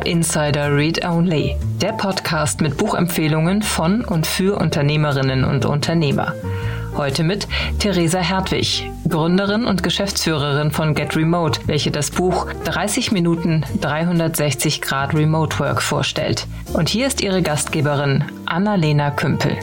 Startup Insider Read Only, der Podcast mit Buchempfehlungen von und für Unternehmerinnen und Unternehmer. Heute mit Theresa Hertwig, Gründerin und Geschäftsführerin von Get Remote, welche das Buch 30 Minuten 360 Grad Remote Work vorstellt. Und hier ist ihre Gastgeberin Annalena Kümpel.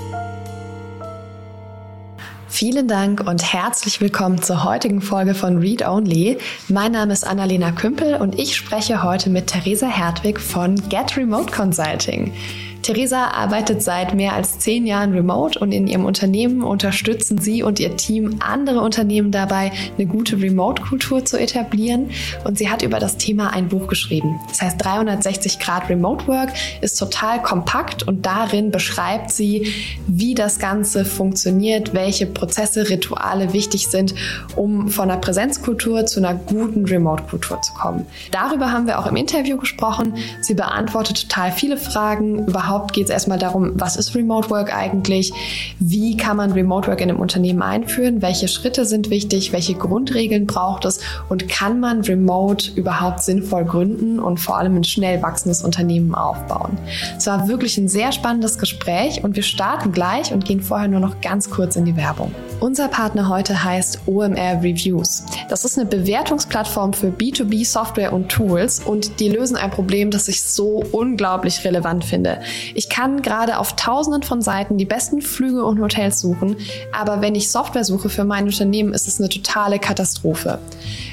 Vielen Dank und herzlich willkommen zur heutigen Folge von Read Only. Mein Name ist Annalena Kümpel und ich spreche heute mit Theresa Hertwig von Get Remote Consulting. Theresa arbeitet seit mehr als zehn Jahren remote und in ihrem Unternehmen unterstützen sie und ihr Team andere Unternehmen dabei, eine gute Remote-Kultur zu etablieren. Und sie hat über das Thema ein Buch geschrieben. Das heißt 360 Grad Remote Work ist total kompakt und darin beschreibt sie, wie das Ganze funktioniert, welche Prozesse, Rituale wichtig sind, um von einer Präsenzkultur zu einer guten Remote-Kultur zu kommen. Darüber haben wir auch im Interview gesprochen. Sie beantwortet total viele Fragen überhaupt überhaupt geht es erstmal darum, was ist Remote Work eigentlich? Wie kann man Remote Work in einem Unternehmen einführen? Welche Schritte sind wichtig? Welche Grundregeln braucht es? Und kann man Remote überhaupt sinnvoll gründen und vor allem ein schnell wachsendes Unternehmen aufbauen? Es war wirklich ein sehr spannendes Gespräch und wir starten gleich und gehen vorher nur noch ganz kurz in die Werbung. Unser Partner heute heißt OMR Reviews. Das ist eine Bewertungsplattform für B2B Software und Tools und die lösen ein Problem, das ich so unglaublich relevant finde. Ich kann gerade auf tausenden von Seiten die besten Flüge und Hotels suchen, aber wenn ich Software suche für mein Unternehmen, ist es eine totale Katastrophe.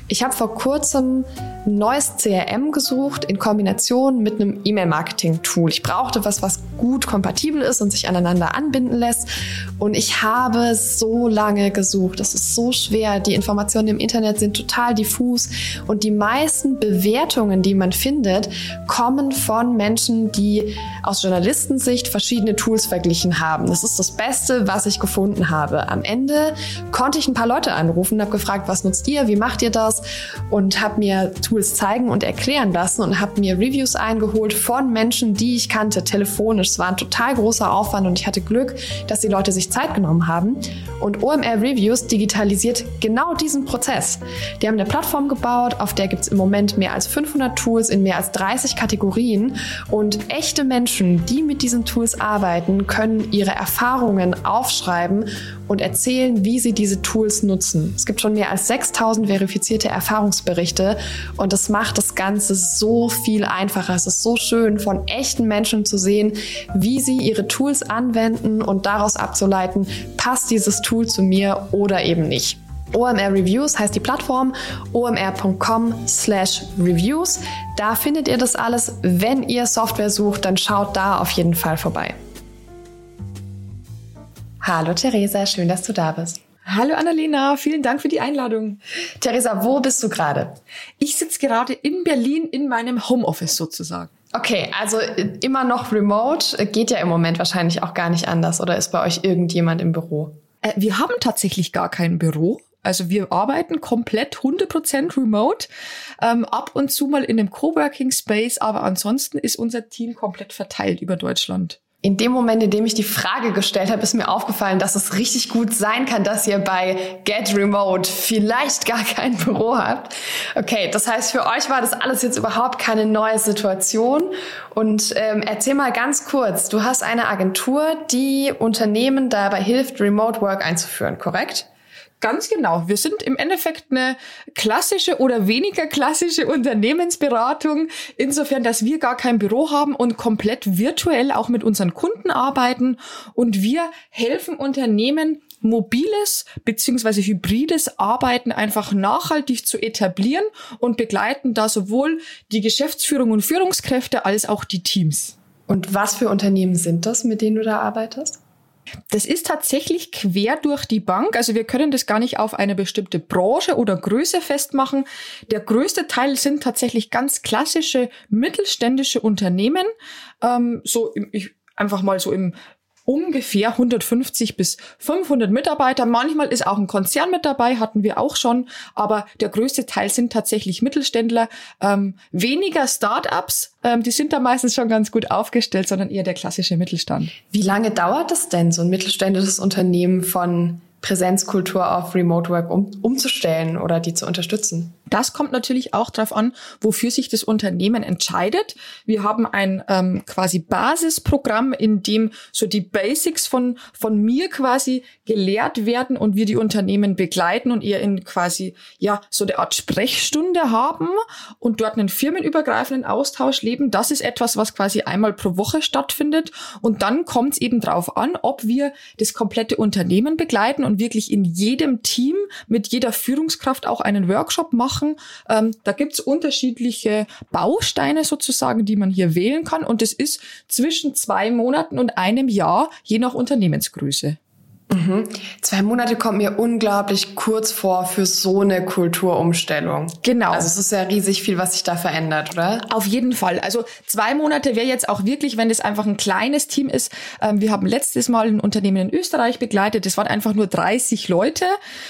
Ich habe vor kurzem ein neues CRM gesucht in Kombination mit einem E-Mail-Marketing-Tool. Ich brauchte was, was gut kompatibel ist und sich aneinander anbinden lässt. Und ich habe so lange gesucht. Das ist so schwer. Die Informationen im Internet sind total diffus. Und die meisten Bewertungen, die man findet, kommen von Menschen, die aus Journalistensicht verschiedene Tools verglichen haben. Das ist das Beste, was ich gefunden habe. Am Ende konnte ich ein paar Leute anrufen, habe gefragt, was nutzt ihr, wie macht ihr das? Und habe mir Tools zeigen und erklären lassen und habe mir Reviews eingeholt von Menschen, die ich kannte, telefonisch. Es war ein total großer Aufwand und ich hatte Glück, dass die Leute sich Zeit genommen haben. Und OMR Reviews digitalisiert genau diesen Prozess. Die haben eine Plattform gebaut, auf der gibt es im Moment mehr als 500 Tools in mehr als 30 Kategorien und echte Menschen, die mit diesen Tools arbeiten, können ihre Erfahrungen aufschreiben und erzählen, wie sie diese Tools nutzen. Es gibt schon mehr als 6000 verifizierte Erfahrungsberichte und das macht das Ganze so viel einfacher. Es ist so schön, von echten Menschen zu sehen, wie sie ihre Tools anwenden und daraus abzuleiten, passt dieses Tool zu mir oder eben nicht. OMR Reviews heißt die Plattform omr.com slash reviews. Da findet ihr das alles. Wenn ihr Software sucht, dann schaut da auf jeden Fall vorbei. Hallo Theresa, schön, dass du da bist. Hallo Annalena, vielen Dank für die Einladung. Theresa, wo bist du gerade? Ich sitze gerade in Berlin in meinem Homeoffice sozusagen. Okay, also äh, immer noch remote, geht ja im Moment wahrscheinlich auch gar nicht anders oder ist bei euch irgendjemand im Büro? Äh, wir haben tatsächlich gar kein Büro. Also wir arbeiten komplett 100% remote, ähm, ab und zu mal in einem Coworking Space, aber ansonsten ist unser Team komplett verteilt über Deutschland in dem Moment, in dem ich die Frage gestellt habe, ist mir aufgefallen, dass es richtig gut sein kann, dass ihr bei Get Remote vielleicht gar kein Büro habt. Okay, das heißt, für euch war das alles jetzt überhaupt keine neue Situation. Und ähm, erzähl mal ganz kurz, du hast eine Agentur, die Unternehmen dabei hilft, Remote Work einzuführen, korrekt? Ganz genau. Wir sind im Endeffekt eine klassische oder weniger klassische Unternehmensberatung, insofern, dass wir gar kein Büro haben und komplett virtuell auch mit unseren Kunden arbeiten. Und wir helfen Unternehmen, mobiles beziehungsweise hybrides Arbeiten einfach nachhaltig zu etablieren und begleiten da sowohl die Geschäftsführung und Führungskräfte als auch die Teams. Und was für Unternehmen sind das, mit denen du da arbeitest? Das ist tatsächlich quer durch die Bank. Also wir können das gar nicht auf eine bestimmte Branche oder Größe festmachen. Der größte Teil sind tatsächlich ganz klassische mittelständische Unternehmen. Ähm, so im, ich, einfach mal so im ungefähr 150 bis 500 Mitarbeiter. Manchmal ist auch ein Konzern mit dabei, hatten wir auch schon, aber der größte Teil sind tatsächlich Mittelständler, ähm, weniger Startups, ähm, die sind da meistens schon ganz gut aufgestellt, sondern eher der klassische Mittelstand. Wie lange dauert es denn, so ein mittelständisches Unternehmen von Präsenzkultur auf Remote Work um, umzustellen oder die zu unterstützen? Das kommt natürlich auch darauf an, wofür sich das Unternehmen entscheidet. Wir haben ein ähm, quasi Basisprogramm, in dem so die Basics von, von mir quasi gelehrt werden und wir die Unternehmen begleiten und ihr in quasi, ja, so eine Art Sprechstunde haben und dort einen firmenübergreifenden Austausch leben. Das ist etwas, was quasi einmal pro Woche stattfindet. Und dann kommt es eben darauf an, ob wir das komplette Unternehmen begleiten und wirklich in jedem Team mit jeder Führungskraft auch einen Workshop machen. Ähm, da gibt's unterschiedliche Bausteine sozusagen, die man hier wählen kann. Und es ist zwischen zwei Monaten und einem Jahr, je nach Unternehmensgröße. Mhm. Zwei Monate kommt mir unglaublich kurz vor für so eine Kulturumstellung. Genau. Also es ist ja riesig viel, was sich da verändert, oder? Auf jeden Fall. Also zwei Monate wäre jetzt auch wirklich, wenn das einfach ein kleines Team ist. Ähm, wir haben letztes Mal ein Unternehmen in Österreich begleitet. Das waren einfach nur 30 Leute.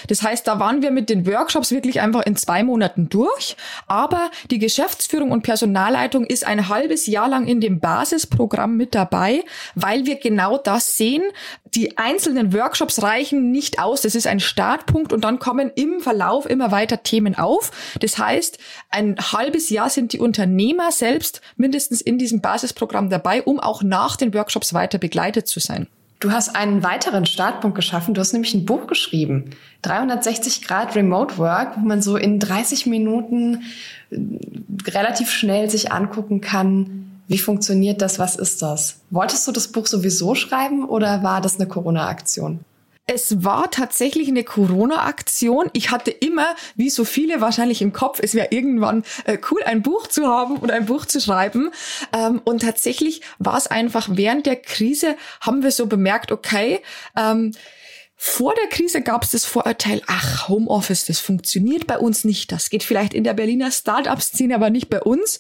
Das heißt, da waren wir mit den Workshops wirklich einfach in zwei Monaten durch. Aber die Geschäftsführung und Personalleitung ist ein halbes Jahr lang in dem Basisprogramm mit dabei, weil wir genau das sehen. Die einzelnen Workshops Workshops reichen nicht aus. Das ist ein Startpunkt und dann kommen im Verlauf immer weiter Themen auf. Das heißt, ein halbes Jahr sind die Unternehmer selbst mindestens in diesem Basisprogramm dabei, um auch nach den Workshops weiter begleitet zu sein. Du hast einen weiteren Startpunkt geschaffen. Du hast nämlich ein Buch geschrieben. 360 Grad Remote Work, wo man so in 30 Minuten äh, relativ schnell sich angucken kann, wie funktioniert das? Was ist das? Wolltest du das Buch sowieso schreiben oder war das eine Corona-Aktion? Es war tatsächlich eine Corona-Aktion. Ich hatte immer, wie so viele wahrscheinlich im Kopf, es wäre irgendwann äh, cool, ein Buch zu haben oder ein Buch zu schreiben. Ähm, und tatsächlich war es einfach während der Krise, haben wir so bemerkt, okay, ähm, vor der Krise gab es das Vorurteil, ach, Homeoffice, das funktioniert bei uns nicht. Das geht vielleicht in der Berliner Start-up-Szene, aber nicht bei uns.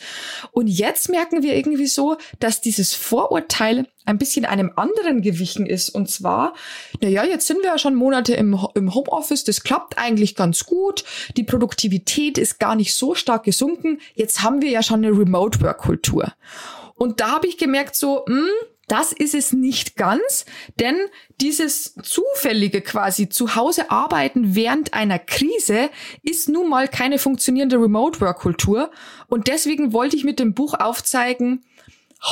Und jetzt merken wir irgendwie so, dass dieses Vorurteil ein bisschen einem anderen gewichen ist. Und zwar, na ja, jetzt sind wir ja schon Monate im, im Homeoffice, das klappt eigentlich ganz gut. Die Produktivität ist gar nicht so stark gesunken. Jetzt haben wir ja schon eine Remote-Work-Kultur. Und da habe ich gemerkt, so, mh, hm, das ist es nicht ganz, denn dieses zufällige quasi zu Hause arbeiten während einer Krise ist nun mal keine funktionierende Remote Work Kultur und deswegen wollte ich mit dem Buch aufzeigen,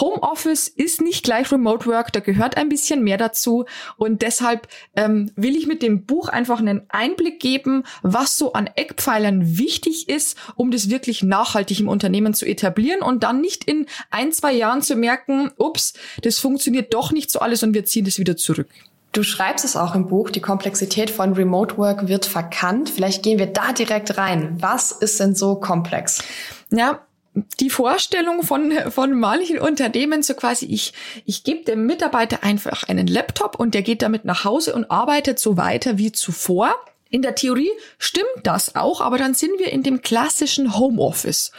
Homeoffice ist nicht gleich Remote Work, da gehört ein bisschen mehr dazu und deshalb ähm, will ich mit dem Buch einfach einen Einblick geben, was so an Eckpfeilern wichtig ist, um das wirklich nachhaltig im Unternehmen zu etablieren und dann nicht in ein, zwei Jahren zu merken, ups, das funktioniert doch nicht so alles und wir ziehen das wieder zurück. Du schreibst es auch im Buch, die Komplexität von Remote Work wird verkannt. Vielleicht gehen wir da direkt rein. Was ist denn so komplex? Ja, die Vorstellung von, von manchen Unternehmen, so quasi, ich, ich gebe dem Mitarbeiter einfach einen Laptop und der geht damit nach Hause und arbeitet so weiter wie zuvor. In der Theorie stimmt das auch, aber dann sind wir in dem klassischen Homeoffice.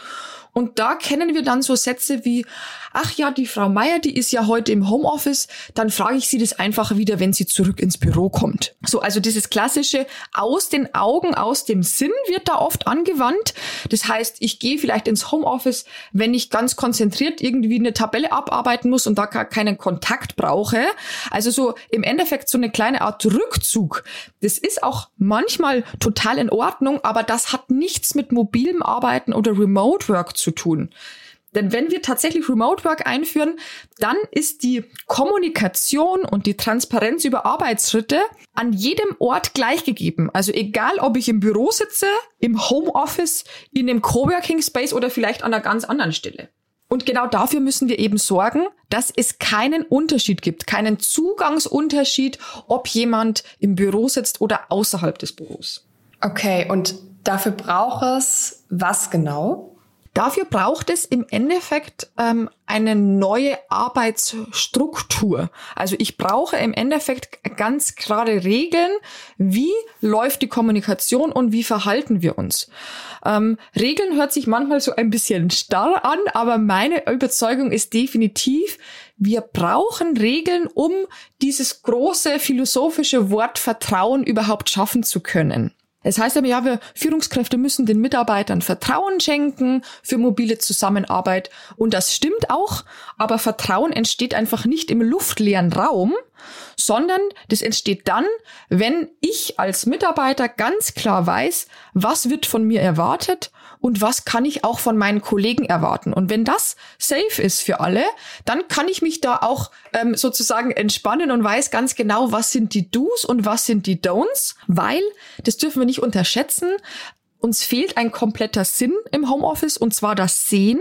Und da kennen wir dann so Sätze wie, ach ja, die Frau Meier, die ist ja heute im Homeoffice, dann frage ich sie das einfach wieder, wenn sie zurück ins Büro kommt. So, also dieses klassische aus den Augen, aus dem Sinn wird da oft angewandt. Das heißt, ich gehe vielleicht ins Homeoffice, wenn ich ganz konzentriert irgendwie eine Tabelle abarbeiten muss und da gar keinen Kontakt brauche. Also so im Endeffekt so eine kleine Art Rückzug. Das ist auch manchmal total in Ordnung, aber das hat nichts mit mobilem Arbeiten oder Remote Work zu tun. Denn wenn wir tatsächlich Remote Work einführen, dann ist die Kommunikation und die Transparenz über Arbeitsschritte an jedem Ort gleichgegeben. Also egal, ob ich im Büro sitze, im Homeoffice, in einem Coworking Space oder vielleicht an einer ganz anderen Stelle. Und genau dafür müssen wir eben sorgen, dass es keinen Unterschied gibt, keinen Zugangsunterschied, ob jemand im Büro sitzt oder außerhalb des Büros. Okay, und dafür braucht es was genau? Dafür braucht es im Endeffekt ähm, eine neue Arbeitsstruktur. Also ich brauche im Endeffekt ganz klare Regeln, wie läuft die Kommunikation und wie verhalten wir uns. Ähm, Regeln hört sich manchmal so ein bisschen starr an, aber meine Überzeugung ist definitiv, wir brauchen Regeln, um dieses große philosophische Wort Vertrauen überhaupt schaffen zu können. Es heißt aber, ja, wir Führungskräfte müssen den Mitarbeitern Vertrauen schenken für mobile Zusammenarbeit. Und das stimmt auch, aber Vertrauen entsteht einfach nicht im luftleeren Raum, sondern das entsteht dann, wenn ich als Mitarbeiter ganz klar weiß, was wird von mir erwartet und was kann ich auch von meinen Kollegen erwarten. Und wenn das safe ist für alle, dann kann ich mich da auch ähm, sozusagen entspannen und weiß ganz genau, was sind die Do's und was sind die Don'ts, weil, das dürfen wir nicht unterschätzen, uns fehlt ein kompletter Sinn im Homeoffice und zwar das Sehen.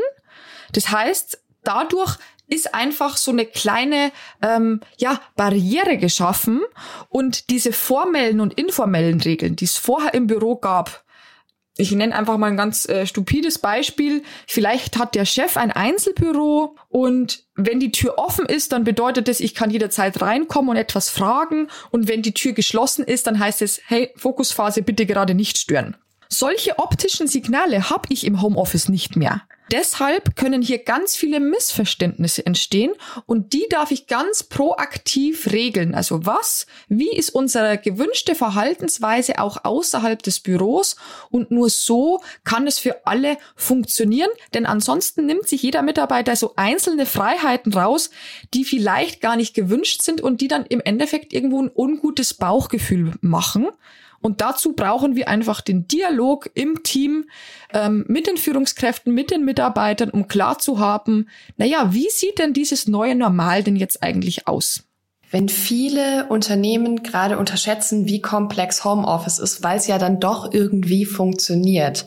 Das heißt, dadurch ist einfach so eine kleine ähm, ja, Barriere geschaffen und diese formellen und informellen Regeln, die es vorher im Büro gab, ich nenne einfach mal ein ganz äh, stupides Beispiel. Vielleicht hat der Chef ein Einzelbüro und wenn die Tür offen ist, dann bedeutet es, ich kann jederzeit reinkommen und etwas fragen. Und wenn die Tür geschlossen ist, dann heißt es, hey, Fokusphase bitte gerade nicht stören. Solche optischen Signale habe ich im Homeoffice nicht mehr. Deshalb können hier ganz viele Missverständnisse entstehen und die darf ich ganz proaktiv regeln. Also was, wie ist unsere gewünschte Verhaltensweise auch außerhalb des Büros und nur so kann es für alle funktionieren, denn ansonsten nimmt sich jeder Mitarbeiter so einzelne Freiheiten raus, die vielleicht gar nicht gewünscht sind und die dann im Endeffekt irgendwo ein ungutes Bauchgefühl machen. Und dazu brauchen wir einfach den Dialog im Team ähm, mit den Führungskräften, mit den Mitarbeitern, um klar zu haben, naja, wie sieht denn dieses neue Normal denn jetzt eigentlich aus? Wenn viele Unternehmen gerade unterschätzen, wie komplex Homeoffice ist, weil es ja dann doch irgendwie funktioniert,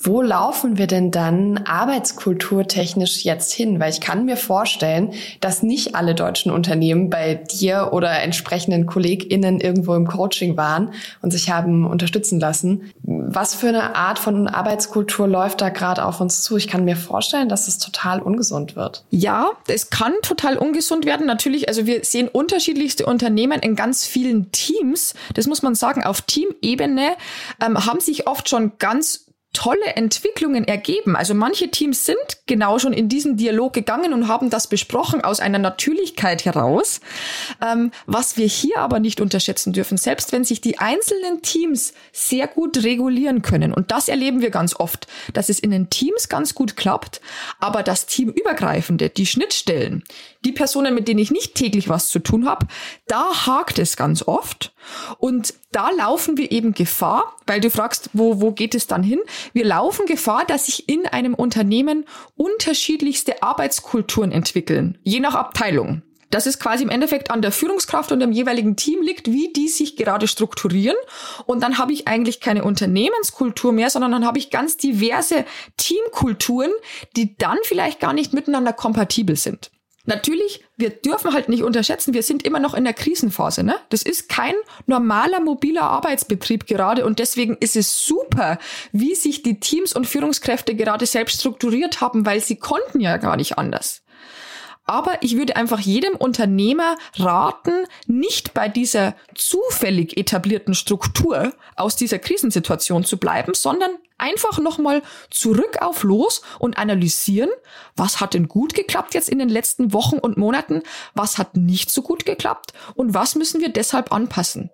wo laufen wir denn dann arbeitskulturtechnisch jetzt hin? Weil ich kann mir vorstellen, dass nicht alle deutschen Unternehmen bei dir oder entsprechenden KollegInnen irgendwo im Coaching waren und sich haben unterstützen lassen. Was für eine Art von Arbeitskultur läuft da gerade auf uns zu? Ich kann mir vorstellen, dass es total ungesund wird. Ja, es kann total ungesund werden. Natürlich, also wir sehen unterschiedlichste Unternehmen in ganz vielen Teams. Das muss man sagen, auf Teamebene ähm, haben sich oft schon ganz tolle Entwicklungen ergeben. Also manche Teams sind genau schon in diesen Dialog gegangen und haben das besprochen aus einer Natürlichkeit heraus. Ähm, was wir hier aber nicht unterschätzen dürfen, selbst wenn sich die einzelnen Teams sehr gut regulieren können, und das erleben wir ganz oft, dass es in den Teams ganz gut klappt, aber das Teamübergreifende, die Schnittstellen, die Personen, mit denen ich nicht täglich was zu tun habe, da hakt es ganz oft. Und da laufen wir eben Gefahr, weil du fragst, wo, wo geht es dann hin? Wir laufen Gefahr, dass sich in einem Unternehmen unterschiedlichste Arbeitskulturen entwickeln, je nach Abteilung. Das ist quasi im Endeffekt an der Führungskraft und dem jeweiligen Team liegt, wie die sich gerade strukturieren. Und dann habe ich eigentlich keine Unternehmenskultur mehr, sondern dann habe ich ganz diverse Teamkulturen, die dann vielleicht gar nicht miteinander kompatibel sind. Natürlich, wir dürfen halt nicht unterschätzen, wir sind immer noch in der Krisenphase. Ne? Das ist kein normaler mobiler Arbeitsbetrieb gerade und deswegen ist es super, wie sich die Teams und Führungskräfte gerade selbst strukturiert haben, weil sie konnten ja gar nicht anders. Aber ich würde einfach jedem Unternehmer raten, nicht bei dieser zufällig etablierten Struktur aus dieser Krisensituation zu bleiben, sondern einfach nochmal zurück auf los und analysieren, was hat denn gut geklappt jetzt in den letzten Wochen und Monaten, was hat nicht so gut geklappt und was müssen wir deshalb anpassen.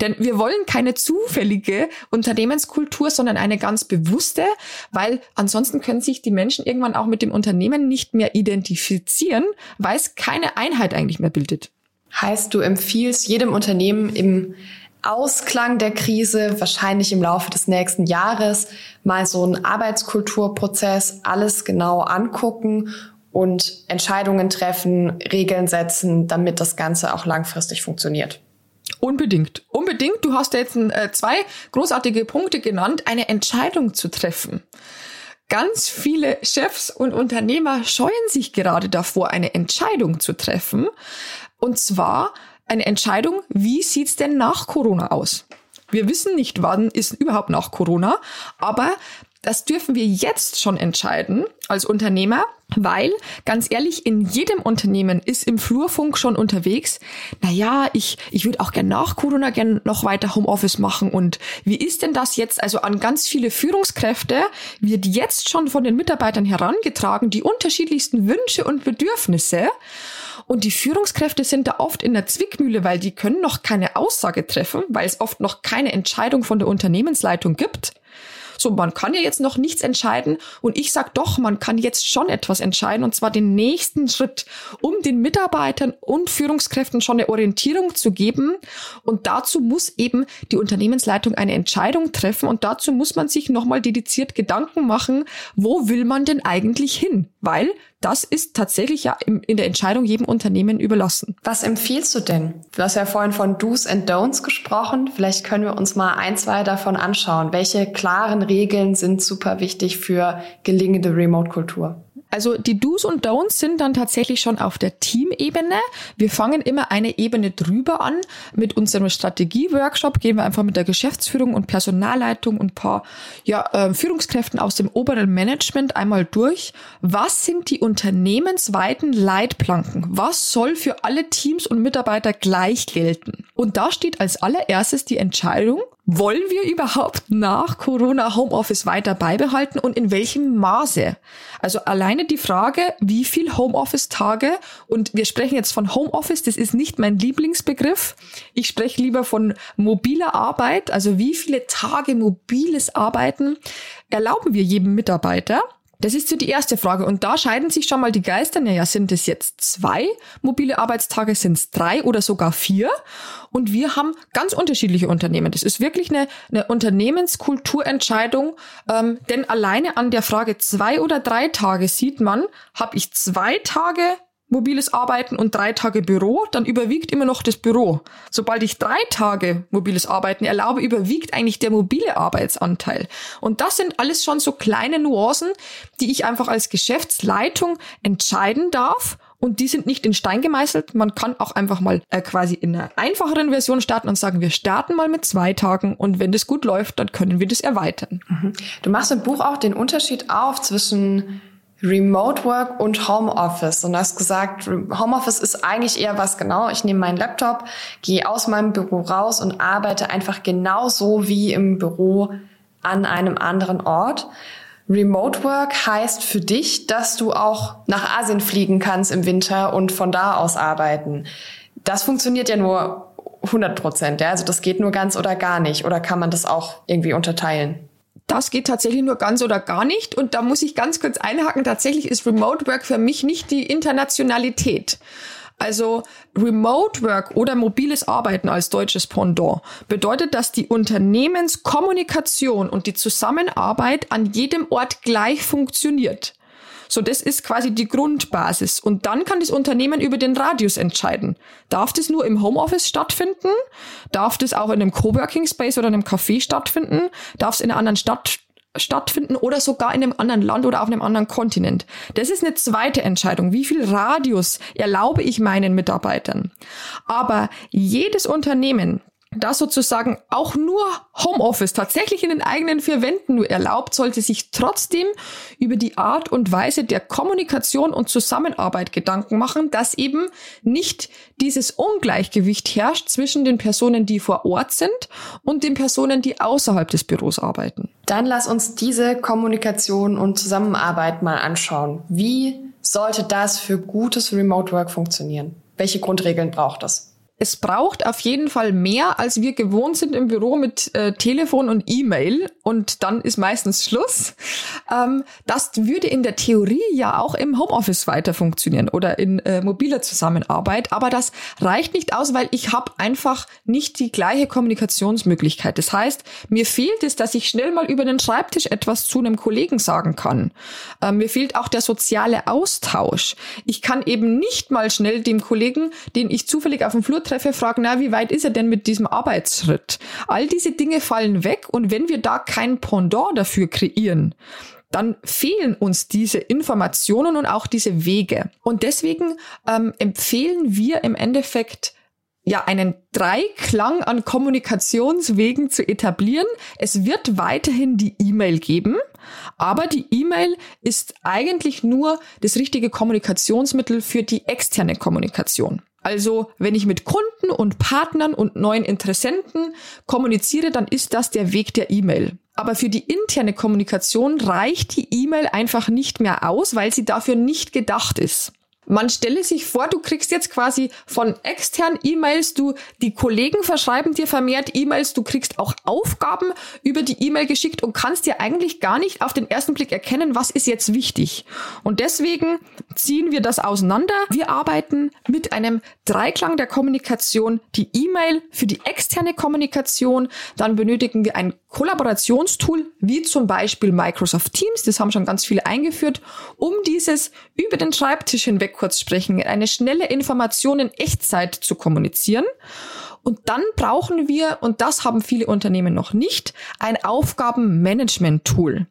Denn wir wollen keine zufällige Unternehmenskultur, sondern eine ganz bewusste, weil ansonsten können sich die Menschen irgendwann auch mit dem Unternehmen nicht mehr identifizieren, weil es keine Einheit eigentlich mehr bildet. Heißt, du empfiehlst jedem Unternehmen im Ausklang der Krise, wahrscheinlich im Laufe des nächsten Jahres, mal so einen Arbeitskulturprozess, alles genau angucken und Entscheidungen treffen, Regeln setzen, damit das Ganze auch langfristig funktioniert. Unbedingt, unbedingt. Du hast jetzt äh, zwei großartige Punkte genannt, eine Entscheidung zu treffen. Ganz viele Chefs und Unternehmer scheuen sich gerade davor, eine Entscheidung zu treffen. Und zwar eine Entscheidung, wie sieht's denn nach Corona aus? Wir wissen nicht, wann ist überhaupt nach Corona, aber das dürfen wir jetzt schon entscheiden als Unternehmer, weil ganz ehrlich, in jedem Unternehmen ist im Flurfunk schon unterwegs. Naja, ich, ich würde auch gern nach Corona gern noch weiter Homeoffice machen. Und wie ist denn das jetzt? Also an ganz viele Führungskräfte wird jetzt schon von den Mitarbeitern herangetragen, die unterschiedlichsten Wünsche und Bedürfnisse. Und die Führungskräfte sind da oft in der Zwickmühle, weil die können noch keine Aussage treffen, weil es oft noch keine Entscheidung von der Unternehmensleitung gibt so, man kann ja jetzt noch nichts entscheiden. Und ich sage doch, man kann jetzt schon etwas entscheiden, und zwar den nächsten Schritt, um den Mitarbeitern und Führungskräften schon eine Orientierung zu geben. Und dazu muss eben die Unternehmensleitung eine Entscheidung treffen. Und dazu muss man sich nochmal dediziert Gedanken machen, wo will man denn eigentlich hin? Weil das ist tatsächlich ja in der Entscheidung jedem Unternehmen überlassen. Was empfiehlst du denn? Du hast ja vorhin von Do's and Don'ts gesprochen. Vielleicht können wir uns mal ein, zwei davon anschauen. Welche klaren Regeln sind super wichtig für gelingende Remote-Kultur? Also die Do's und Don'ts sind dann tatsächlich schon auf der Teamebene. Wir fangen immer eine Ebene drüber an. Mit unserem Strategie-Workshop gehen wir einfach mit der Geschäftsführung und Personalleitung und paar ja, äh, Führungskräften aus dem oberen Management einmal durch. Was sind die unternehmensweiten Leitplanken? Was soll für alle Teams und Mitarbeiter gleich gelten? Und da steht als allererstes die Entscheidung, wollen wir überhaupt nach Corona Homeoffice weiter beibehalten und in welchem Maße? Also alleine die Frage, wie viel Homeoffice-Tage und wir sprechen jetzt von Homeoffice, das ist nicht mein Lieblingsbegriff. Ich spreche lieber von mobiler Arbeit, also wie viele Tage mobiles Arbeiten erlauben wir jedem Mitarbeiter? Das ist so die erste Frage. Und da scheiden sich schon mal die Geister. Naja, sind es jetzt zwei mobile Arbeitstage, sind es drei oder sogar vier? Und wir haben ganz unterschiedliche Unternehmen. Das ist wirklich eine, eine Unternehmenskulturentscheidung. Ähm, denn alleine an der Frage zwei oder drei Tage sieht man, habe ich zwei Tage mobiles Arbeiten und drei Tage Büro, dann überwiegt immer noch das Büro. Sobald ich drei Tage mobiles Arbeiten erlaube, überwiegt eigentlich der mobile Arbeitsanteil. Und das sind alles schon so kleine Nuancen, die ich einfach als Geschäftsleitung entscheiden darf. Und die sind nicht in Stein gemeißelt. Man kann auch einfach mal äh, quasi in einer einfacheren Version starten und sagen, wir starten mal mit zwei Tagen und wenn das gut läuft, dann können wir das erweitern. Mhm. Du machst im Buch auch den Unterschied auf zwischen Remote Work und Homeoffice. Und du hast gesagt, Homeoffice ist eigentlich eher was genau. Ich nehme meinen Laptop, gehe aus meinem Büro raus und arbeite einfach genauso wie im Büro an einem anderen Ort. Remote Work heißt für dich, dass du auch nach Asien fliegen kannst im Winter und von da aus arbeiten. Das funktioniert ja nur 100 Prozent. Ja? Also das geht nur ganz oder gar nicht. Oder kann man das auch irgendwie unterteilen? Das geht tatsächlich nur ganz oder gar nicht. Und da muss ich ganz kurz einhaken. Tatsächlich ist Remote Work für mich nicht die Internationalität. Also Remote Work oder mobiles Arbeiten als deutsches Pendant bedeutet, dass die Unternehmenskommunikation und die Zusammenarbeit an jedem Ort gleich funktioniert. So, das ist quasi die Grundbasis. Und dann kann das Unternehmen über den Radius entscheiden. Darf das nur im Homeoffice stattfinden? Darf das auch in einem Coworking Space oder einem Café stattfinden? Darf es in einer anderen Stadt stattfinden oder sogar in einem anderen Land oder auf einem anderen Kontinent. Das ist eine zweite Entscheidung. Wie viel Radius erlaube ich meinen Mitarbeitern? Aber jedes Unternehmen das sozusagen auch nur Homeoffice tatsächlich in den eigenen vier Wänden nur erlaubt, sollte sich trotzdem über die Art und Weise der Kommunikation und Zusammenarbeit Gedanken machen, dass eben nicht dieses Ungleichgewicht herrscht zwischen den Personen, die vor Ort sind und den Personen, die außerhalb des Büros arbeiten. Dann lass uns diese Kommunikation und Zusammenarbeit mal anschauen. Wie sollte das für gutes Remote Work funktionieren? Welche Grundregeln braucht es? Es braucht auf jeden Fall mehr, als wir gewohnt sind im Büro mit äh, Telefon und E-Mail. Und dann ist meistens Schluss. Ähm, das würde in der Theorie ja auch im Homeoffice weiter funktionieren oder in äh, mobiler Zusammenarbeit. Aber das reicht nicht aus, weil ich habe einfach nicht die gleiche Kommunikationsmöglichkeit. Das heißt, mir fehlt es, dass ich schnell mal über den Schreibtisch etwas zu einem Kollegen sagen kann. Ähm, mir fehlt auch der soziale Austausch. Ich kann eben nicht mal schnell dem Kollegen, den ich zufällig auf dem Flur treffe, fragen, na, wie weit ist er denn mit diesem Arbeitsschritt? All diese Dinge fallen weg und wenn wir da kein Pendant dafür kreieren, dann fehlen uns diese Informationen und auch diese Wege. Und deswegen ähm, empfehlen wir im Endeffekt ja einen Dreiklang an Kommunikationswegen zu etablieren. Es wird weiterhin die E-Mail geben, aber die E-Mail ist eigentlich nur das richtige Kommunikationsmittel für die externe Kommunikation. Also wenn ich mit Kunden und Partnern und neuen Interessenten kommuniziere, dann ist das der Weg der E-Mail. Aber für die interne Kommunikation reicht die E-Mail einfach nicht mehr aus, weil sie dafür nicht gedacht ist. Man stelle sich vor, du kriegst jetzt quasi von externen E-Mails, du, die Kollegen verschreiben dir vermehrt E-Mails, du kriegst auch Aufgaben über die E-Mail geschickt und kannst dir eigentlich gar nicht auf den ersten Blick erkennen, was ist jetzt wichtig. Und deswegen ziehen wir das auseinander. Wir arbeiten mit einem Dreiklang der Kommunikation, die E-Mail für die externe Kommunikation, dann benötigen wir ein Kollaborationstool, wie zum Beispiel Microsoft Teams, das haben schon ganz viele eingeführt, um dieses über den Schreibtisch hinweg kurz sprechen, eine schnelle Information in Echtzeit zu kommunizieren. Und dann brauchen wir, und das haben viele Unternehmen noch nicht, ein Aufgabenmanagement-Tool.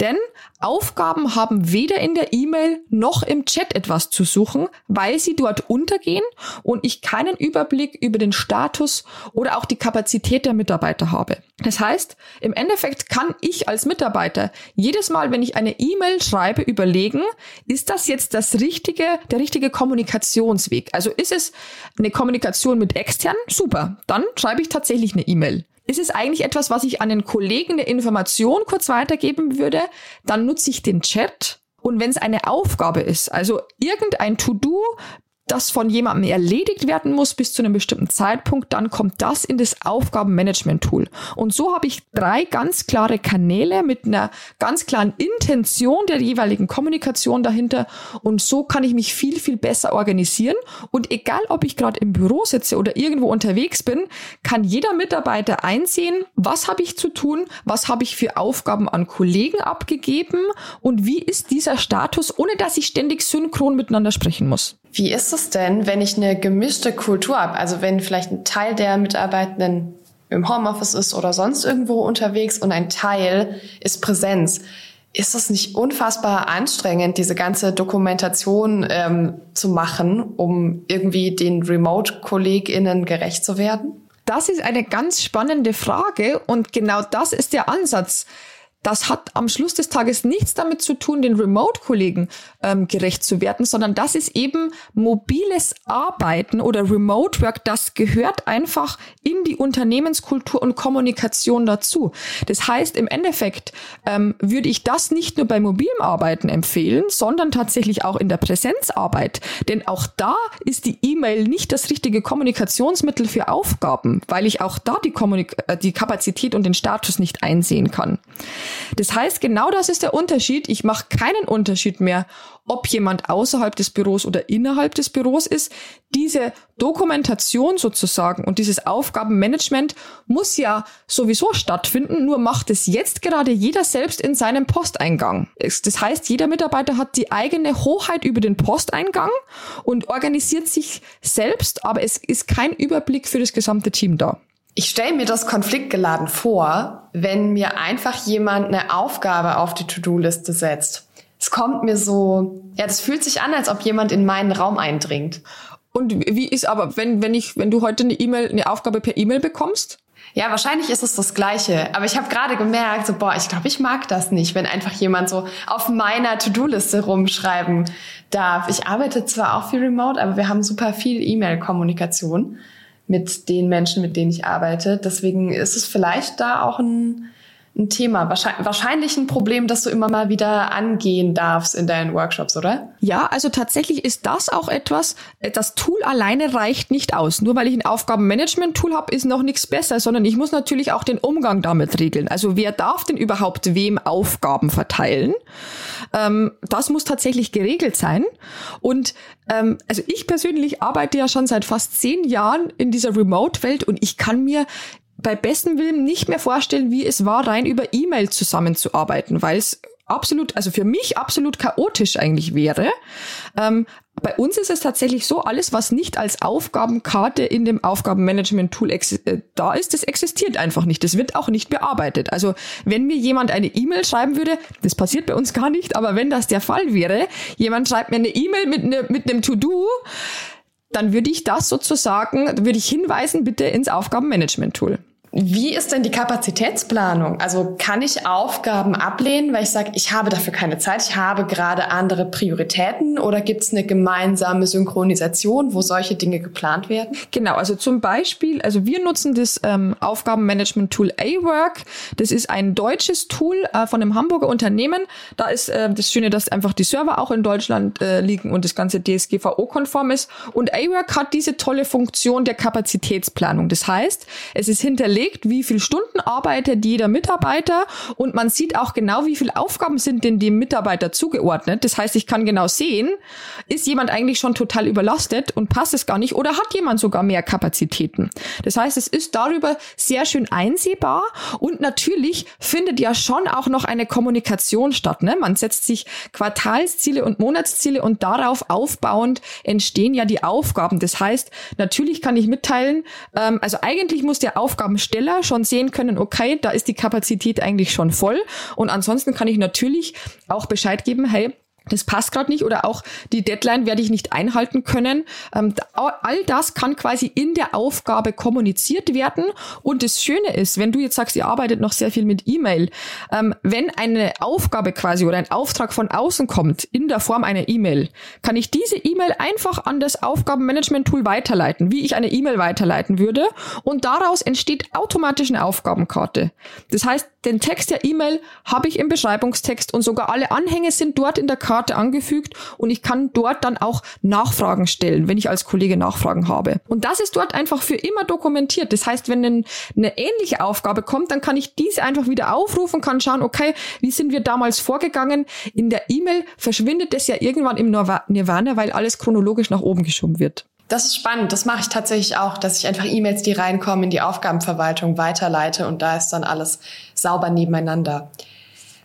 Denn Aufgaben haben weder in der E-Mail noch im Chat etwas zu suchen, weil sie dort untergehen und ich keinen Überblick über den Status oder auch die Kapazität der Mitarbeiter habe. Das heißt, im Endeffekt kann ich als Mitarbeiter jedes Mal, wenn ich eine E-Mail schreibe, überlegen, ist das jetzt das richtige, der richtige Kommunikationsweg? Also ist es eine Kommunikation mit extern? Super. Dann schreibe ich tatsächlich eine E-Mail. Ist es eigentlich etwas, was ich an den Kollegen eine Information kurz weitergeben würde? Dann nutze ich den Chat. Und wenn es eine Aufgabe ist, also irgendein To-Do, das von jemandem erledigt werden muss bis zu einem bestimmten Zeitpunkt, dann kommt das in das Aufgabenmanagement-Tool. Und so habe ich drei ganz klare Kanäle mit einer ganz klaren Intention der jeweiligen Kommunikation dahinter. Und so kann ich mich viel, viel besser organisieren. Und egal, ob ich gerade im Büro sitze oder irgendwo unterwegs bin, kann jeder Mitarbeiter einsehen, was habe ich zu tun, was habe ich für Aufgaben an Kollegen abgegeben und wie ist dieser Status, ohne dass ich ständig synchron miteinander sprechen muss. Wie ist es denn, wenn ich eine gemischte Kultur habe? Also wenn vielleicht ein Teil der Mitarbeitenden im Homeoffice ist oder sonst irgendwo unterwegs und ein Teil ist Präsenz. Ist es nicht unfassbar anstrengend, diese ganze Dokumentation ähm, zu machen, um irgendwie den Remote-KollegInnen gerecht zu werden? Das ist eine ganz spannende Frage und genau das ist der Ansatz das hat am Schluss des Tages nichts damit zu tun, den Remote-Kollegen ähm, gerecht zu werden, sondern das ist eben mobiles Arbeiten oder Remote Work. Das gehört einfach in die Unternehmenskultur und Kommunikation dazu. Das heißt, im Endeffekt ähm, würde ich das nicht nur bei mobilem Arbeiten empfehlen, sondern tatsächlich auch in der Präsenzarbeit. Denn auch da ist die E-Mail nicht das richtige Kommunikationsmittel für Aufgaben, weil ich auch da die, Kommunik äh, die Kapazität und den Status nicht einsehen kann. Das heißt, genau das ist der Unterschied. Ich mache keinen Unterschied mehr, ob jemand außerhalb des Büros oder innerhalb des Büros ist. Diese Dokumentation sozusagen und dieses Aufgabenmanagement muss ja sowieso stattfinden, nur macht es jetzt gerade jeder selbst in seinem Posteingang. Das heißt, jeder Mitarbeiter hat die eigene Hoheit über den Posteingang und organisiert sich selbst, aber es ist kein Überblick für das gesamte Team da. Ich stelle mir das konfliktgeladen vor, wenn mir einfach jemand eine Aufgabe auf die To-Do-Liste setzt. Es kommt mir so, ja, das fühlt sich an, als ob jemand in meinen Raum eindringt. Und wie ist aber, wenn, wenn ich, wenn du heute eine E-Mail, eine Aufgabe per E-Mail bekommst? Ja, wahrscheinlich ist es das Gleiche. Aber ich habe gerade gemerkt, so, boah, ich glaube, ich mag das nicht, wenn einfach jemand so auf meiner To-Do-Liste rumschreiben darf. Ich arbeite zwar auch viel remote, aber wir haben super viel E-Mail-Kommunikation mit den Menschen, mit denen ich arbeite. Deswegen ist es vielleicht da auch ein, ein Thema, wahrscheinlich ein Problem, das du immer mal wieder angehen darfst in deinen Workshops, oder? Ja, also tatsächlich ist das auch etwas, das Tool alleine reicht nicht aus. Nur weil ich ein Aufgabenmanagement-Tool habe, ist noch nichts besser, sondern ich muss natürlich auch den Umgang damit regeln. Also wer darf denn überhaupt wem Aufgaben verteilen? Ähm, das muss tatsächlich geregelt sein. Und ähm, also ich persönlich arbeite ja schon seit fast zehn Jahren in dieser Remote-Welt und ich kann mir bei bestem Willen nicht mehr vorstellen, wie es war, rein über E-Mail zusammenzuarbeiten, weil es absolut, also für mich absolut chaotisch eigentlich wäre. Ähm, bei uns ist es tatsächlich so, alles, was nicht als Aufgabenkarte in dem Aufgabenmanagement-Tool äh, da ist, das existiert einfach nicht. Das wird auch nicht bearbeitet. Also wenn mir jemand eine E-Mail schreiben würde, das passiert bei uns gar nicht, aber wenn das der Fall wäre, jemand schreibt mir eine E-Mail mit, ne, mit einem To-Do, dann würde ich das sozusagen, würde ich hinweisen, bitte ins Aufgabenmanagement-Tool. Wie ist denn die Kapazitätsplanung? Also kann ich Aufgaben ablehnen, weil ich sage, ich habe dafür keine Zeit, ich habe gerade andere Prioritäten oder gibt es eine gemeinsame Synchronisation, wo solche Dinge geplant werden? Genau, also zum Beispiel, also wir nutzen das ähm, Aufgabenmanagement-Tool A-Work. Das ist ein deutsches Tool äh, von einem Hamburger Unternehmen. Da ist äh, das Schöne, dass einfach die Server auch in Deutschland äh, liegen und das ganze DSGVO-konform ist. Und A-Work hat diese tolle Funktion der Kapazitätsplanung. Das heißt, es ist hinterlegt, überlegt, wie viel Stunden arbeitet jeder Mitarbeiter und man sieht auch genau, wie viele Aufgaben sind denn dem Mitarbeiter zugeordnet. Das heißt, ich kann genau sehen, ist jemand eigentlich schon total überlastet und passt es gar nicht oder hat jemand sogar mehr Kapazitäten. Das heißt, es ist darüber sehr schön einsehbar und natürlich findet ja schon auch noch eine Kommunikation statt. Ne? Man setzt sich Quartalsziele und Monatsziele und darauf aufbauend entstehen ja die Aufgaben. Das heißt, natürlich kann ich mitteilen, ähm, also eigentlich muss der Aufgabensteller Hersteller schon sehen können, okay, da ist die Kapazität eigentlich schon voll. Und ansonsten kann ich natürlich auch Bescheid geben, hey, das passt gerade nicht oder auch die Deadline werde ich nicht einhalten können. Ähm, all das kann quasi in der Aufgabe kommuniziert werden. Und das Schöne ist, wenn du jetzt sagst, ihr arbeitet noch sehr viel mit E-Mail, ähm, wenn eine Aufgabe quasi oder ein Auftrag von außen kommt in der Form einer E-Mail, kann ich diese E-Mail einfach an das Aufgabenmanagement-Tool weiterleiten, wie ich eine E-Mail weiterleiten würde. Und daraus entsteht automatisch eine Aufgabenkarte. Das heißt, den Text der E-Mail habe ich im Beschreibungstext und sogar alle Anhänge sind dort in der Karte angefügt und ich kann dort dann auch Nachfragen stellen, wenn ich als Kollege Nachfragen habe. Und das ist dort einfach für immer dokumentiert. Das heißt, wenn ein, eine ähnliche Aufgabe kommt, dann kann ich diese einfach wieder aufrufen, kann schauen, okay, wie sind wir damals vorgegangen? In der E-Mail verschwindet es ja irgendwann im Nirvana, weil alles chronologisch nach oben geschoben wird. Das ist spannend. Das mache ich tatsächlich auch, dass ich einfach E-Mails, die reinkommen, in die Aufgabenverwaltung weiterleite und da ist dann alles sauber nebeneinander.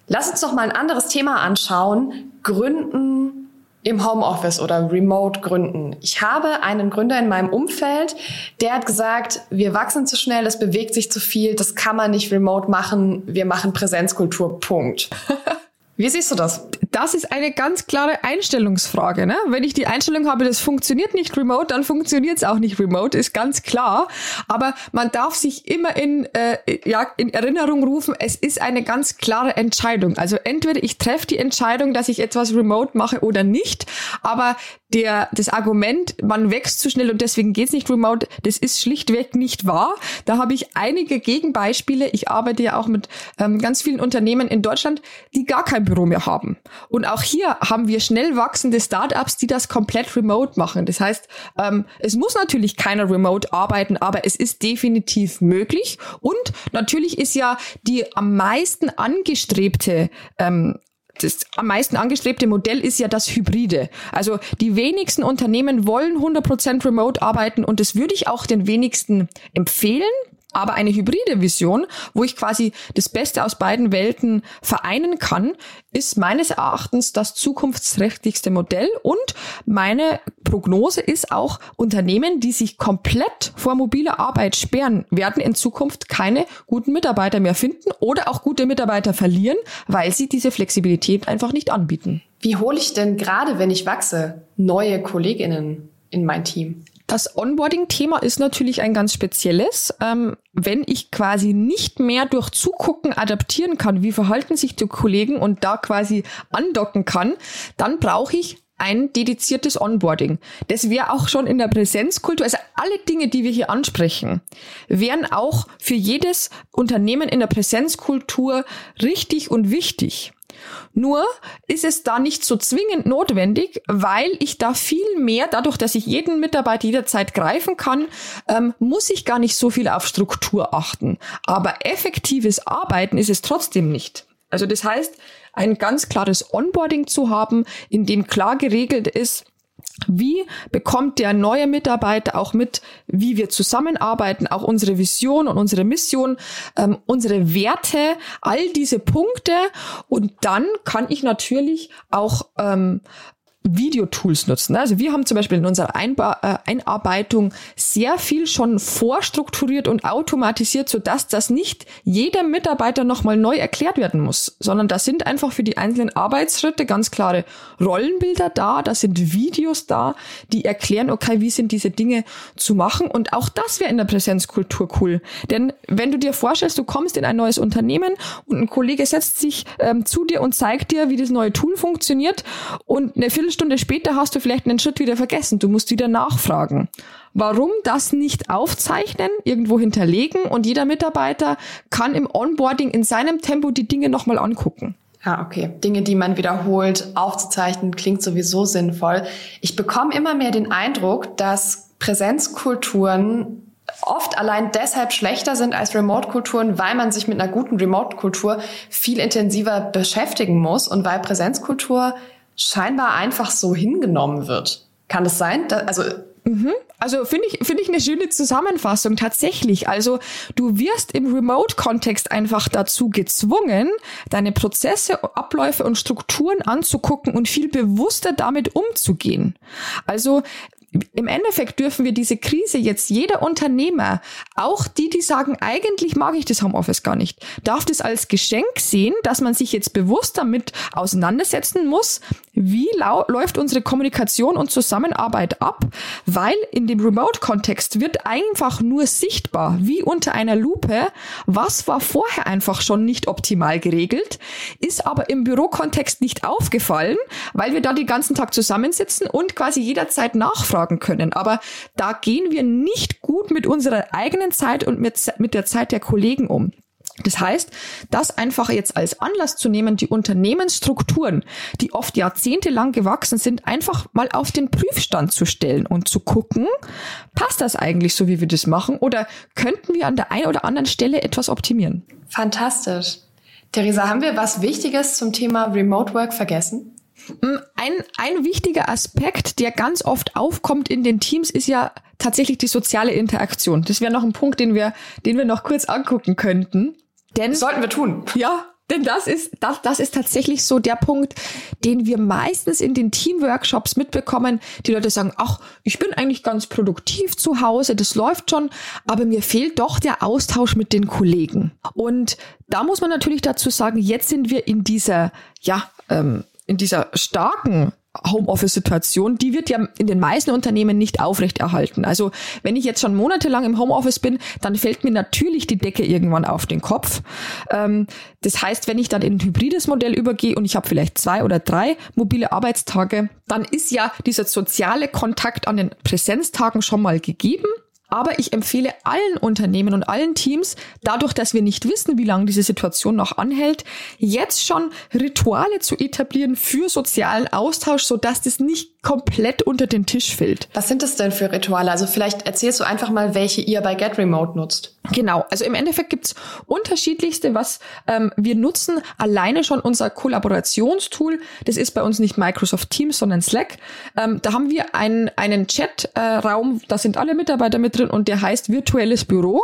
Lass uns noch mal ein anderes Thema anschauen. Gründen im Homeoffice oder Remote gründen. Ich habe einen Gründer in meinem Umfeld, der hat gesagt, wir wachsen zu schnell, es bewegt sich zu viel, das kann man nicht remote machen, wir machen Präsenzkultur, Punkt. Wie siehst du das? Das ist eine ganz klare Einstellungsfrage. Ne? Wenn ich die Einstellung habe, das funktioniert nicht remote, dann funktioniert es auch nicht remote, ist ganz klar. Aber man darf sich immer in, äh, ja, in Erinnerung rufen, es ist eine ganz klare Entscheidung. Also entweder ich treffe die Entscheidung, dass ich etwas remote mache oder nicht. Aber der, das Argument, man wächst zu schnell und deswegen geht's nicht remote, das ist schlichtweg nicht wahr. Da habe ich einige Gegenbeispiele. Ich arbeite ja auch mit ähm, ganz vielen Unternehmen in Deutschland, die gar kein Büro mehr haben. Und auch hier haben wir schnell wachsende Startups, die das komplett remote machen. Das heißt, ähm, es muss natürlich keiner remote arbeiten, aber es ist definitiv möglich. Und natürlich ist ja die am meisten angestrebte ähm, das am meisten angestrebte Modell ist ja das Hybride. Also die wenigsten Unternehmen wollen 100% remote arbeiten und das würde ich auch den wenigsten empfehlen. Aber eine hybride Vision, wo ich quasi das Beste aus beiden Welten vereinen kann, ist meines Erachtens das zukunftsträchtigste Modell. Und meine Prognose ist auch, Unternehmen, die sich komplett vor mobiler Arbeit sperren, werden in Zukunft keine guten Mitarbeiter mehr finden oder auch gute Mitarbeiter verlieren, weil sie diese Flexibilität einfach nicht anbieten. Wie hole ich denn gerade, wenn ich wachse, neue Kolleginnen in mein Team? Das Onboarding-Thema ist natürlich ein ganz spezielles. Ähm, wenn ich quasi nicht mehr durch Zugucken adaptieren kann, wie verhalten sich die Kollegen und da quasi andocken kann, dann brauche ich ein dediziertes Onboarding. Das wäre auch schon in der Präsenzkultur, also alle Dinge, die wir hier ansprechen, wären auch für jedes Unternehmen in der Präsenzkultur richtig und wichtig. Nur ist es da nicht so zwingend notwendig, weil ich da viel mehr, dadurch, dass ich jeden Mitarbeiter jederzeit greifen kann, ähm, muss ich gar nicht so viel auf Struktur achten. Aber effektives Arbeiten ist es trotzdem nicht. Also das heißt, ein ganz klares Onboarding zu haben, in dem klar geregelt ist, wie bekommt der neue Mitarbeiter auch mit, wie wir zusammenarbeiten, auch unsere Vision und unsere Mission, ähm, unsere Werte, all diese Punkte. Und dann kann ich natürlich auch ähm, Videotools nutzen. Also wir haben zum Beispiel in unserer Einba äh, Einarbeitung sehr viel schon vorstrukturiert und automatisiert, sodass das nicht jedem Mitarbeiter nochmal neu erklärt werden muss, sondern da sind einfach für die einzelnen Arbeitsschritte ganz klare Rollenbilder da, da sind Videos da, die erklären, okay, wie sind diese Dinge zu machen und auch das wäre in der Präsenzkultur cool. Denn wenn du dir vorstellst, du kommst in ein neues Unternehmen und ein Kollege setzt sich ähm, zu dir und zeigt dir, wie das neue Tool funktioniert und eine Viertelstunde später hast du vielleicht einen Schritt wieder vergessen. Du musst wieder nachfragen. Warum das nicht aufzeichnen, irgendwo hinterlegen und jeder Mitarbeiter kann im Onboarding in seinem Tempo die Dinge nochmal angucken. Ah, okay. Dinge, die man wiederholt, aufzuzeichnen, klingt sowieso sinnvoll. Ich bekomme immer mehr den Eindruck, dass Präsenzkulturen oft allein deshalb schlechter sind als Remote-Kulturen, weil man sich mit einer guten Remote-Kultur viel intensiver beschäftigen muss und weil Präsenzkultur scheinbar einfach so hingenommen wird. Kann das sein? Da, also Mhm. Also finde ich, finde ich eine schöne Zusammenfassung tatsächlich. Also du wirst im Remote-Kontext einfach dazu gezwungen, deine Prozesse, Abläufe und Strukturen anzugucken und viel bewusster damit umzugehen. Also im Endeffekt dürfen wir diese Krise jetzt jeder Unternehmer, auch die, die sagen, eigentlich mag ich das Homeoffice gar nicht, darf das als Geschenk sehen, dass man sich jetzt bewusst damit auseinandersetzen muss, wie läuft unsere Kommunikation und Zusammenarbeit ab, weil in dem Remote-Kontext wird einfach nur sichtbar, wie unter einer Lupe, was war vorher einfach schon nicht optimal geregelt, ist aber im Bürokontext nicht aufgefallen, weil wir da den ganzen Tag zusammensitzen und quasi jederzeit nachfragen nachfragen können. Aber da gehen wir nicht gut mit unserer eigenen Zeit und mit, mit der Zeit der Kollegen um. Das heißt, das einfach jetzt als Anlass zu nehmen, die Unternehmensstrukturen, die oft jahrzehntelang gewachsen sind, einfach mal auf den Prüfstand zu stellen und zu gucken, passt das eigentlich so, wie wir das machen, oder könnten wir an der einen oder anderen Stelle etwas optimieren? Fantastisch. Theresa, haben wir was Wichtiges zum Thema Remote Work vergessen? Mm, ein, ein wichtiger Aspekt, der ganz oft aufkommt in den Teams, ist ja tatsächlich die soziale Interaktion. Das wäre noch ein Punkt, den wir, den wir noch kurz angucken könnten. Denn, Sollten wir tun. Ja, denn das ist, das, das ist tatsächlich so der Punkt, den wir meistens in den Teamworkshops mitbekommen. Die Leute sagen, ach, ich bin eigentlich ganz produktiv zu Hause, das läuft schon, aber mir fehlt doch der Austausch mit den Kollegen. Und da muss man natürlich dazu sagen, jetzt sind wir in dieser, ja, ähm, in dieser starken Homeoffice-Situation, die wird ja in den meisten Unternehmen nicht aufrechterhalten. Also wenn ich jetzt schon monatelang im Homeoffice bin, dann fällt mir natürlich die Decke irgendwann auf den Kopf. Ähm, das heißt, wenn ich dann in ein hybrides Modell übergehe und ich habe vielleicht zwei oder drei mobile Arbeitstage, dann ist ja dieser soziale Kontakt an den Präsenztagen schon mal gegeben. Aber ich empfehle allen Unternehmen und allen Teams, dadurch, dass wir nicht wissen, wie lange diese Situation noch anhält, jetzt schon Rituale zu etablieren für sozialen Austausch, sodass das nicht komplett unter den Tisch fällt. Was sind das denn für Rituale? Also vielleicht erzählst du einfach mal, welche ihr bei Get Remote nutzt. Genau, also im Endeffekt gibt's unterschiedlichste, was ähm, wir nutzen. Alleine schon unser Kollaborationstool, das ist bei uns nicht Microsoft Teams, sondern Slack. Ähm, da haben wir einen, einen Chat-Raum, äh, da sind alle Mitarbeiter mit drin und der heißt virtuelles Büro.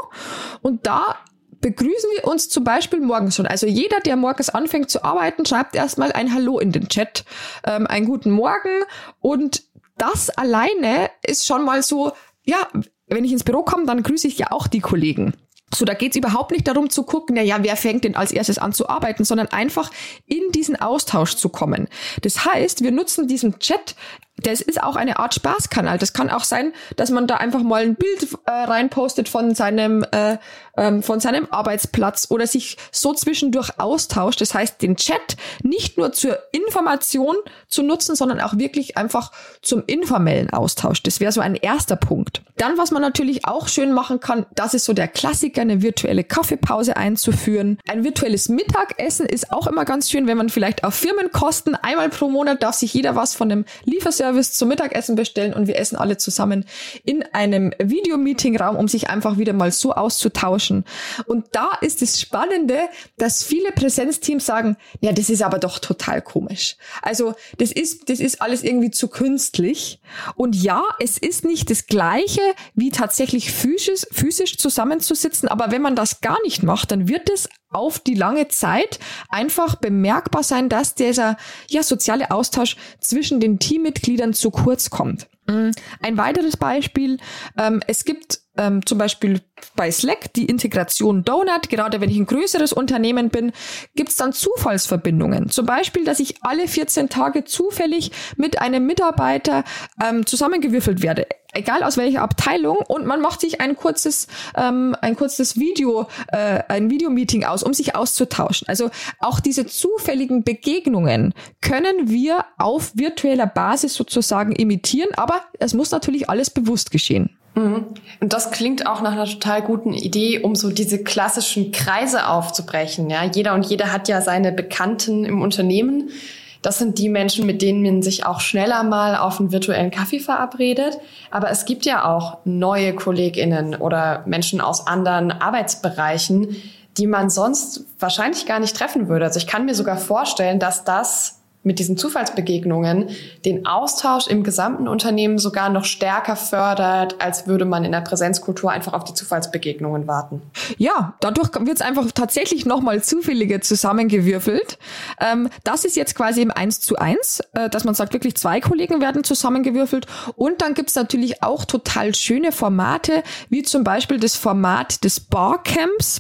Und da begrüßen wir uns zum Beispiel morgens schon. Also jeder, der morgens anfängt zu arbeiten, schreibt erstmal ein Hallo in den Chat, ähm, einen guten Morgen und das alleine ist schon mal so, ja, wenn ich ins Büro komme, dann grüße ich ja auch die Kollegen. So, da geht's überhaupt nicht darum zu gucken, na ja, wer fängt denn als erstes an zu arbeiten, sondern einfach in diesen Austausch zu kommen. Das heißt, wir nutzen diesen Chat das ist auch eine Art Spaßkanal. Das kann auch sein, dass man da einfach mal ein Bild äh, reinpostet von seinem äh, ähm, von seinem Arbeitsplatz oder sich so zwischendurch austauscht. Das heißt, den Chat nicht nur zur Information zu nutzen, sondern auch wirklich einfach zum informellen Austausch. Das wäre so ein erster Punkt. Dann, was man natürlich auch schön machen kann, das ist so der Klassiker, eine virtuelle Kaffeepause einzuführen. Ein virtuelles Mittagessen ist auch immer ganz schön, wenn man vielleicht auf Firmenkosten einmal pro Monat darf sich jeder was von einem Lieferservice Service zum Mittagessen bestellen und wir essen alle zusammen in einem Videomeeting-Raum, um sich einfach wieder mal so auszutauschen. Und da ist es Spannende, dass viele Präsenzteams sagen, ja, das ist aber doch total komisch. Also, das ist, das ist alles irgendwie zu künstlich. Und ja, es ist nicht das Gleiche, wie tatsächlich physisch, physisch zusammenzusitzen, aber wenn man das gar nicht macht, dann wird es auf die lange Zeit einfach bemerkbar sein, dass dieser ja, soziale Austausch zwischen den Teammitgliedern zu kurz kommt. Mm, ein weiteres Beispiel, ähm, es gibt ähm, zum Beispiel bei Slack die Integration Donut. Gerade wenn ich ein größeres Unternehmen bin, gibt's dann Zufallsverbindungen. Zum Beispiel, dass ich alle 14 Tage zufällig mit einem Mitarbeiter ähm, zusammengewürfelt werde egal aus welcher Abteilung und man macht sich ein kurzes ähm, ein kurzes Video äh, ein Videomeeting aus, um sich auszutauschen. Also auch diese zufälligen Begegnungen können wir auf virtueller Basis sozusagen imitieren, aber es muss natürlich alles bewusst geschehen. Mhm. Und das klingt auch nach einer total guten Idee, um so diese klassischen Kreise aufzubrechen. Ja, jeder und jede hat ja seine Bekannten im Unternehmen. Das sind die Menschen, mit denen man sich auch schneller mal auf einen virtuellen Kaffee verabredet. Aber es gibt ja auch neue KollegInnen oder Menschen aus anderen Arbeitsbereichen, die man sonst wahrscheinlich gar nicht treffen würde. Also ich kann mir sogar vorstellen, dass das mit diesen Zufallsbegegnungen den Austausch im gesamten Unternehmen sogar noch stärker fördert, als würde man in der Präsenzkultur einfach auf die Zufallsbegegnungen warten. Ja, dadurch wird es einfach tatsächlich nochmal zufälliger zusammengewürfelt. Ähm, das ist jetzt quasi im Eins zu eins, äh, dass man sagt, wirklich zwei Kollegen werden zusammengewürfelt. Und dann gibt's natürlich auch total schöne Formate, wie zum Beispiel das Format des Barcamps.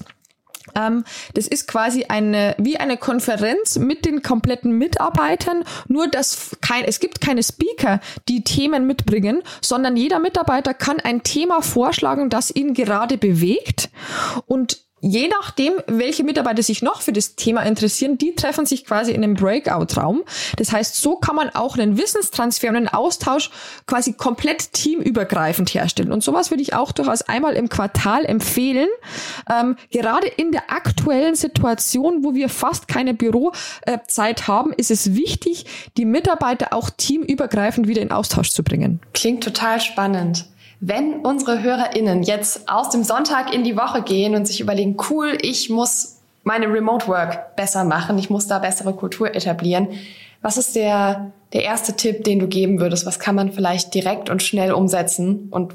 Ähm, das ist quasi eine, wie eine Konferenz mit den kompletten Mitarbeitern, nur dass kein, es gibt keine Speaker, die Themen mitbringen, sondern jeder Mitarbeiter kann ein Thema vorschlagen, das ihn gerade bewegt. Und je nachdem, welche Mitarbeiter sich noch für das Thema interessieren, die treffen sich quasi in einem Breakout-Raum. Das heißt, so kann man auch einen Wissenstransfer und einen Austausch quasi komplett teamübergreifend herstellen. Und sowas würde ich auch durchaus einmal im Quartal empfehlen. Ähm, gerade in der aktuellen Situation, wo wir fast keine Bürozeit haben, ist es wichtig, die Mitarbeiter auch teamübergreifend wieder in Austausch zu bringen. Klingt total spannend. Wenn unsere HörerInnen jetzt aus dem Sonntag in die Woche gehen und sich überlegen, cool, ich muss meine Remote Work besser machen, ich muss da bessere Kultur etablieren, was ist der, der erste Tipp, den du geben würdest? Was kann man vielleicht direkt und schnell umsetzen und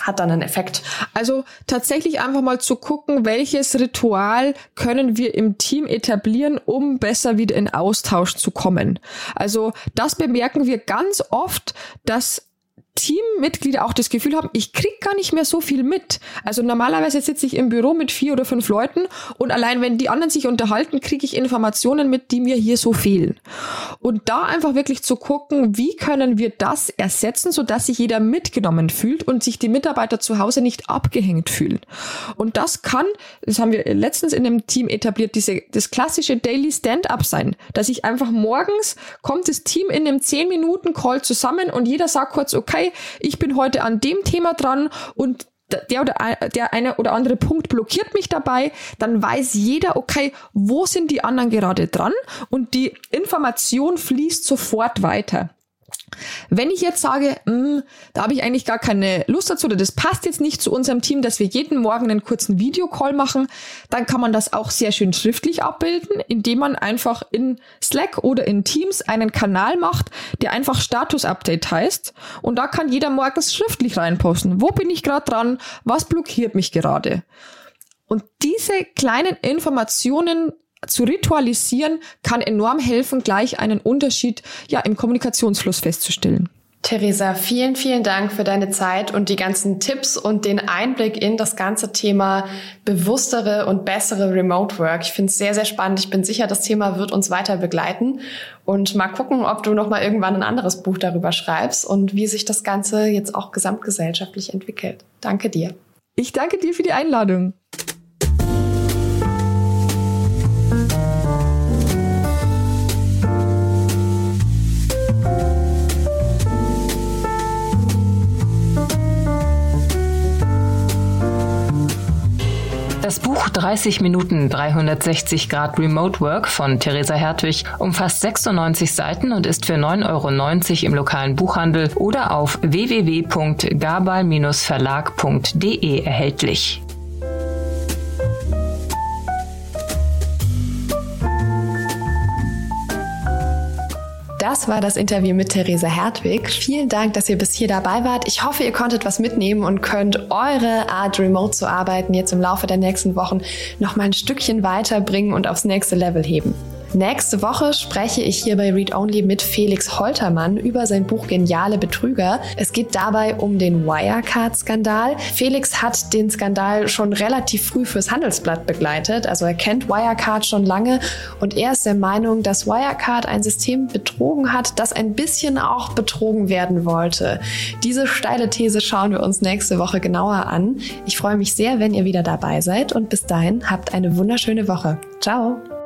hat dann einen Effekt. Also tatsächlich einfach mal zu gucken, welches Ritual können wir im Team etablieren, um besser wieder in Austausch zu kommen. Also das bemerken wir ganz oft, dass Teammitglieder auch das Gefühl haben, ich krieg gar nicht mehr so viel mit. Also normalerweise sitze ich im Büro mit vier oder fünf Leuten und allein wenn die anderen sich unterhalten, kriege ich Informationen mit, die mir hier so fehlen. Und da einfach wirklich zu gucken, wie können wir das ersetzen, sodass sich jeder mitgenommen fühlt und sich die Mitarbeiter zu Hause nicht abgehängt fühlen. Und das kann, das haben wir letztens in einem Team etabliert, diese, das klassische Daily Stand-up sein, dass ich einfach morgens kommt das Team in einem 10 Minuten Call zusammen und jeder sagt kurz, okay, okay, ich bin heute an dem Thema dran und der oder der eine oder andere Punkt blockiert mich dabei, dann weiß jeder, okay, wo sind die anderen gerade dran? Und die Information fließt sofort weiter. Wenn ich jetzt sage, mh, hm, da habe ich eigentlich gar keine Lust dazu oder das passt jetzt nicht zu unserem Team, dass wir jeden Morgen einen kurzen Videocall machen, dann kann man das auch sehr schön schriftlich abbilden, indem man einfach in Slack oder in Teams einen Kanal macht, der einfach Status-Update heißt. Und da kann jeder morgens schriftlich reinposten. Wo bin ich gerade dran? Was blockiert mich gerade? Und diese kleinen Informationen zu ritualisieren, kann enorm helfen, gleich einen Unterschied ja im Kommunikationsfluss festzustellen. Theresa, vielen, vielen Dank für deine Zeit und die ganzen Tipps und den Einblick in das ganze Thema bewusstere und bessere Remote Work. Ich finde es sehr, sehr spannend. Ich bin sicher, das Thema wird uns weiter begleiten und mal gucken, ob du noch mal irgendwann ein anderes Buch darüber schreibst und wie sich das Ganze jetzt auch gesamtgesellschaftlich entwickelt. Danke dir. Ich danke dir für die Einladung. Das Buch 30 Minuten 360 Grad Remote Work von Theresa Hertwig umfasst 96 Seiten und ist für 9,90 Euro im lokalen Buchhandel oder auf www.gabal-verlag.de erhältlich. Das war das Interview mit Theresa Hertwig. Vielen Dank, dass ihr bis hier dabei wart. Ich hoffe, ihr konntet was mitnehmen und könnt eure Art, remote zu arbeiten, jetzt im Laufe der nächsten Wochen noch mal ein Stückchen weiterbringen und aufs nächste Level heben. Nächste Woche spreche ich hier bei Read Only mit Felix Holtermann über sein Buch Geniale Betrüger. Es geht dabei um den Wirecard-Skandal. Felix hat den Skandal schon relativ früh fürs Handelsblatt begleitet, also er kennt Wirecard schon lange und er ist der Meinung, dass Wirecard ein System betrogen hat, das ein bisschen auch betrogen werden wollte. Diese steile These schauen wir uns nächste Woche genauer an. Ich freue mich sehr, wenn ihr wieder dabei seid und bis dahin habt eine wunderschöne Woche. Ciao!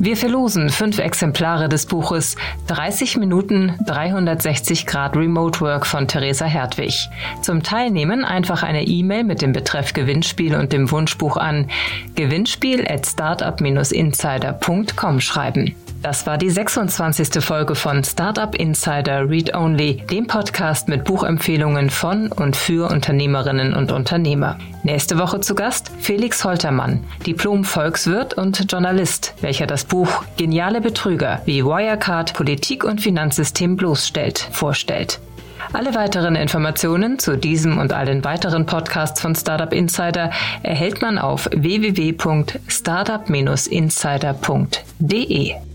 Wir verlosen fünf Exemplare des Buches 30 Minuten 360 Grad Remote Work von Theresa Hertwig. Zum Teilnehmen einfach eine E-Mail mit dem Betreff Gewinnspiel und dem Wunschbuch an gewinnspiel at startup-insider.com schreiben. Das war die 26. Folge von Startup Insider Read Only, dem Podcast mit Buchempfehlungen von und für Unternehmerinnen und Unternehmer. Nächste Woche zu Gast Felix Holtermann, Diplom-Volkswirt und Journalist, welcher das Buch Geniale Betrüger, wie Wirecard Politik und Finanzsystem bloßstellt, vorstellt. Alle weiteren Informationen zu diesem und allen weiteren Podcasts von Startup Insider erhält man auf www.startup-insider.de.